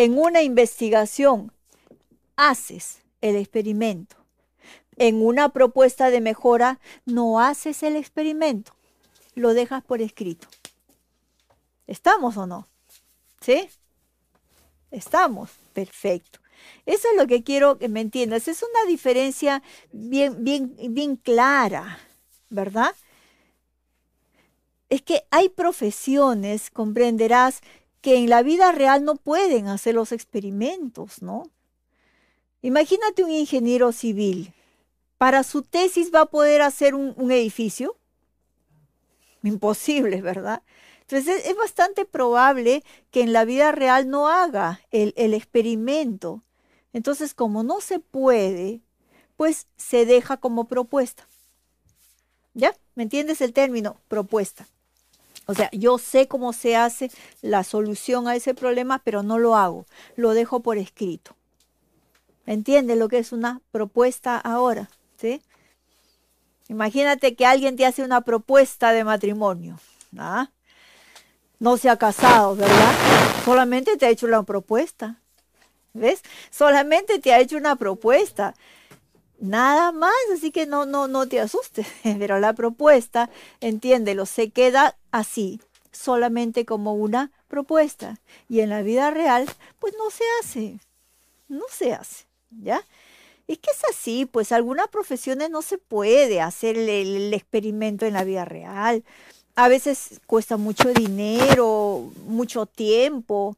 en una investigación haces el experimento. En una propuesta de mejora no haces el experimento, lo dejas por escrito. ¿Estamos o no? ¿Sí? Estamos, perfecto. Eso es lo que quiero que me entiendas. Es una diferencia bien, bien, bien clara, ¿verdad? Es que hay profesiones, comprenderás, que en la vida real no pueden hacer los experimentos, ¿no? Imagínate un ingeniero civil. Para su tesis va a poder hacer un, edificio. Imposible, ¿verdad? Entonces es, bastante probable que en la vida real no haga el, el experimento. Entonces, como no se puede, pues se deja como propuesta. ¿Ya? ¿Me entiendes el término? Propuesta. O sea, yo sé cómo se hace la solución a ese problema, pero no lo hago. Lo dejo por escrito. ¿Entiendes lo que es una propuesta ahora? ¿Sí? Imagínate que alguien te hace una propuesta de matrimonio. ¿ah? No se ha casado, ¿verdad? Solamente te ha hecho una propuesta. ¿Ves? Solamente te ha hecho una propuesta. Nada más, así que no, no, no te asustes. Pero la propuesta, entiéndelo, se queda así, solamente como una propuesta. Y en la vida real, pues no se hace. No se hace, ¿ya? Es que es así, pues algunas profesiones no se puede hacer el, el experimento en la vida real. A veces cuesta mucho dinero, mucho tiempo,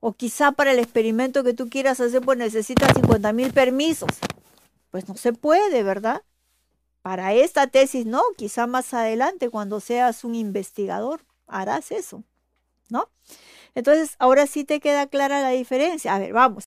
o quizá para el experimento que tú quieras hacer, pues necesitas 50 mil permisos. Pues no se puede, ¿verdad? Para esta tesis no, quizá más adelante cuando seas un investigador harás eso, ¿no? Entonces, ahora sí te queda clara la diferencia. A ver, vamos.